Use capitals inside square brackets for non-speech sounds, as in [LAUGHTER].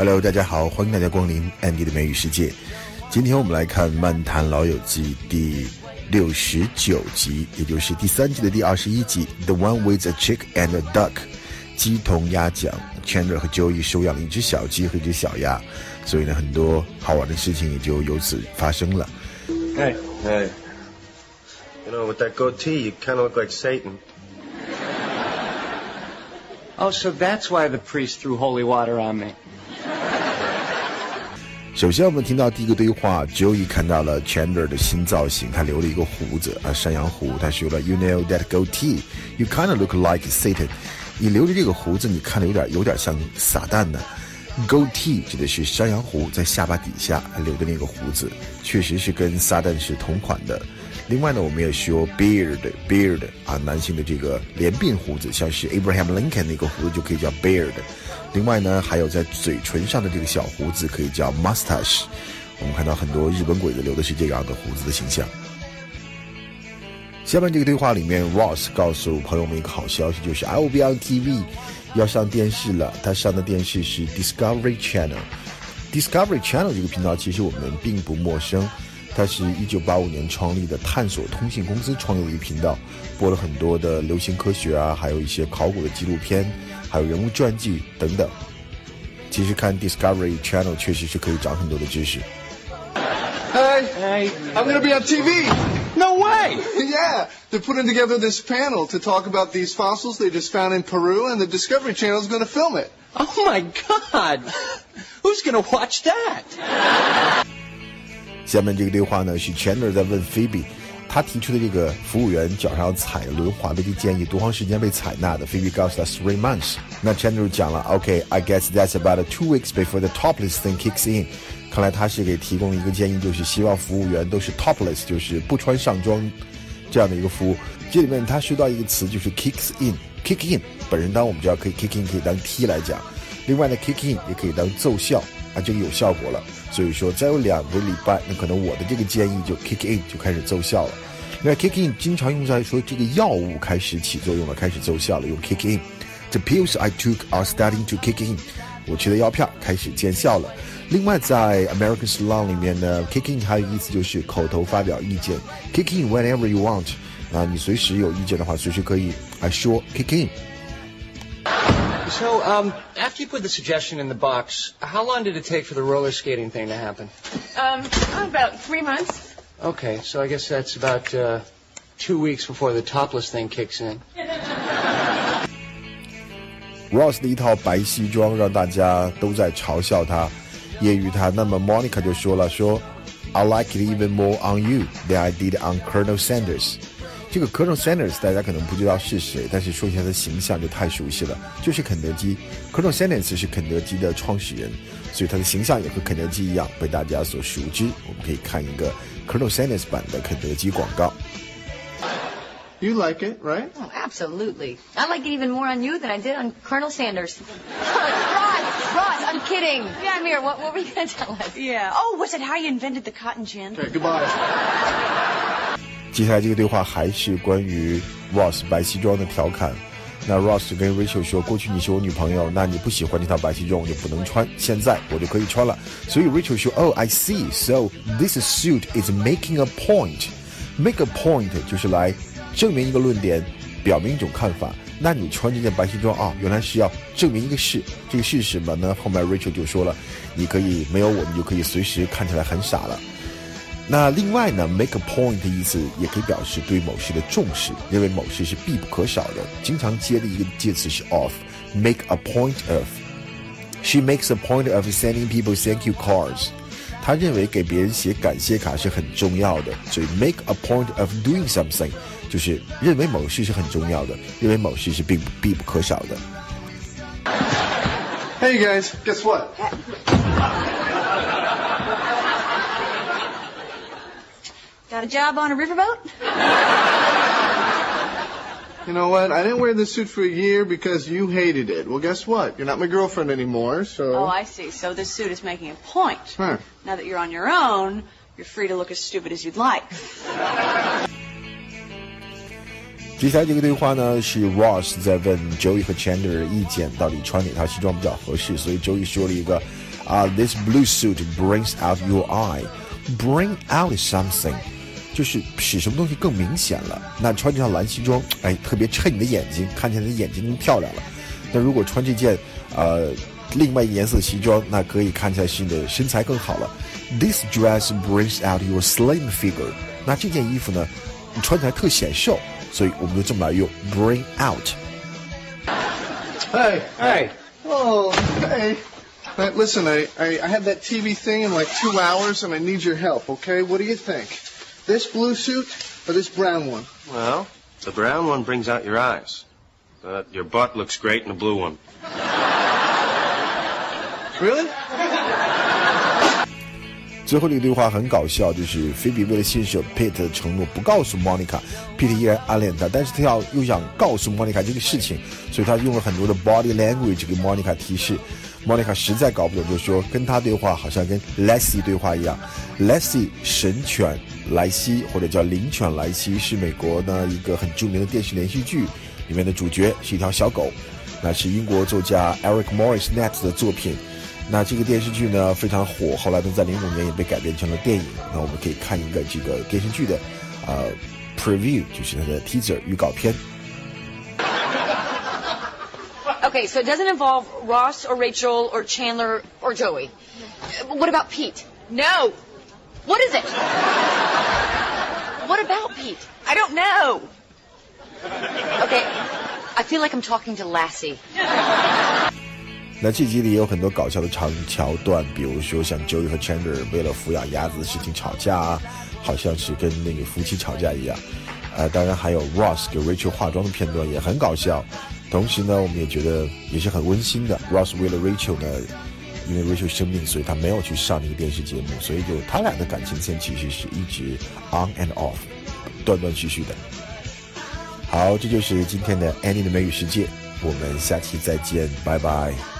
Hello，大家好，欢迎大家光临 Andy 的美语世界。今天我们来看《漫谈老友记》第六十九集，也就是第三季的第二十一集，《The One with a Chick and a Duck》。鸡同鸭讲，Chandler 和 Joey 收养了一只小鸡和一只小鸭，所以呢，很多好玩的事情也就由此发生了。Hey, hey. You know, with that goatee, you kind of look like Satan. Oh, so that's why the priest threw holy water on me. 首先，我们听到第一个对话，Joey 看到了 Chandler 的新造型，他留了一个胡子啊，山羊胡。他说了，You know that goatee, you kind of look like Satan。你留着这个胡子，你看着有点有点像撒旦呢。Goatee 指的是山羊胡，在下巴底下留的那个胡子，确实是跟撒旦是同款的。另外呢，我们也说 beard，beard 啊，男性的这个连鬓胡子，像是 Abraham Lincoln 那个胡子就可以叫 beard。另外呢，还有在嘴唇上的这个小胡子可以叫 mustache。我们看到很多日本鬼子留的是这样的胡子的形象。下面这个对话里面，Ross 告诉朋友们一个好消息，就是 I will be on TV，要上电视了。他上的电视是 Discovery Channel。Discovery Channel 这个频道其实我们并不陌生，它是一九八五年创立的探索通信公司创立的一个频道，播了很多的流行科学啊，还有一些考古的纪录片。还有人物传记等等。其实看 Discovery Channel 确实是可以长很多的知识。Hey, Hey. I'm gonna be on TV. No way! yeah, they're putting together this panel to talk about these fossils they just found in Peru, and the Discovery Channel is gonna film it. Oh my god! Who's gonna watch that? 下面这个对话呢是 Chandler 在问 Phoebe，他提出的这个服务员脚上踩轮滑的这个建议多长时间被采纳的？Phoebe 告诉他 three months。那 Chandler 讲了，OK，I、guess that's about two weeks before the topless thing kicks in。看来他是给提供一个建议，就是希望服务员都是 topless，就是不穿上装这样的一个服务。这里面他说到一个词，就是 kicks in，kick in。本人当我们知道可以 kick in 可以当踢来讲，另外呢 kick in 也可以当奏效啊，这个有效果了。所以说再有两个礼拜，那可能我的这个建议就 kick in 就开始奏效了。那 kick in 经常用在说这个药物开始起作用了，开始奏效了，用 kick in。The pills I took are starting to kick in。我吃的药片开始见效了。另外，在 American slang 里面呢，kick in 还有意思就是口头发表意见，kick in whenever you want。啊，你随时有意见的话，随时可以来说 kick in。So, um, after you put the suggestion in the box, how long did it take for the roller skating thing to happen? Um, about three months. Okay, so I guess that's about uh, two weeks before the topless thing kicks in. [LAUGHS] Ross 的一套白西装让大家都在嘲笑他、揶揄他。那么 Monica 就说了说，I like it even more on you than I did on Colonel Sanders。 这个 Colonel Sanders 大家可能不知道是谁，但是说一下他的形象就太熟悉了，就是肯德基。Colonel Sanders 是肯德基的创始人，所以他的形象也和肯德基一样被大家所熟知。我们可以看一个 Colonel Sanders 版的肯德基广告。You like it, right? Oh, absolutely. I like it even more on you than I did on Colonel Sanders. Ross, Ross, I'm kidding. Yeah, I'm here. What, what were you going to tell us? Yeah. Oh, was it how you invented the cotton gin? Okay, goodbye. 接下来这个对话还是关于 Ross 白西装的调侃。那 Ross 跟 Rachel 说：“过去你是我女朋友，那你不喜欢这套白西装，我就不能穿。现在我就可以穿了。”所以 Rachel 说：“Oh, I see. So this suit is making a point. Make a point 就是来证明一个论点，表明一种看法。那你穿这件白西装啊，原来是要证明一个事。这个事是什么呢？后面 Rachel 就说了：你可以没有我，你就可以随时看起来很傻了。”那另外呢，make a point 的意思也可以表示对某事的重视，认为某事是必不可少的。经常接的一个介词是 of，make a point of。She makes a point of sending people thank you cards。她认为给别人写感谢卡是很重要的，所以 make a point of doing something 就是认为某事是很重要的，认为某事是必不必不可少的。Hey, guys, guess what? Got a job on a riverboat? [LAUGHS] You know what? I didn't wear this suit for a year because you hated it. Well, guess what? You're not my girlfriend anymore, so. Oh, I see. So this suit is making a point. Huh. Now that you're on your own, you're free to look as stupid as you'd like. [LAUGHS] 接下来这个对话呢，是 Ross 在问 Joey 和 Chandler 的意见，到底穿哪套西装比较合适。所以 Joey 说了一个 啊，This blue suit brings out your eye. Bring out something， 就是使什么东西更明显了。那穿这套蓝西装，哎，特别衬你的眼睛，看起来你的眼睛更漂亮了。那如果穿这件呃另外一颜色的西装，那可以看起来是你的身材更好了。This dress brings out your slim figure。那这件衣服呢，你穿起来特显瘦，所以我们就这么来用，bring out。Hey. Hey. Oh, hey. Hey, listen, I, I, I had that TV thing in like two hours and I need your help, okay? What do you think? This blue suit or this brown one? Well, the brown one brings out your eyes. But your butt looks great in the blue one. Really? 最后这个对话很搞笑，就是菲比为了信守 Pete 的承诺，不告诉 Monica，Pete 依然暗恋她，但是他要又想告诉 Monica 这个事情，所以他用了很多的 body language 给 Monica 提示。Monica 实在搞不懂，就说跟他对话好像跟 Lassie 对话一样。Lassie 神犬莱西或者叫灵犬莱西是美国呢一个很著名的电视连续剧，里面的主角是一条小狗，那是英国作家 Eric Morris Net 的作品。那这个电视剧呢非常火，后来呢在零五年也被改编成了电影。那我们可以看一个这个电视剧的呃 preview，就是它的 teaser 预告片。Okay, so it doesn't involve Ross or Rachel or Chandler or Joey. What about Pete? No. What is it? What about Pete? I don't know. Okay, I feel like I'm talking to Lassie. 那这集里也有很多搞笑的长桥段，比如说像 Joey 和 Chandler 为了抚养鸭子的事情吵架啊，好像是跟那个夫妻吵架一样。呃，当然还有 Ross 给 Rachel 化妆的片段也很搞笑。同时呢，我们也觉得也是很温馨的。Ross 为了 Rachel 呢，因为 Rachel 生病，所以他没有去上那个电视节目，所以就他俩的感情线其实是一直 on and off，断断续续的。好，这就是今天的 Annie 的美语世界，我们下期再见，拜拜。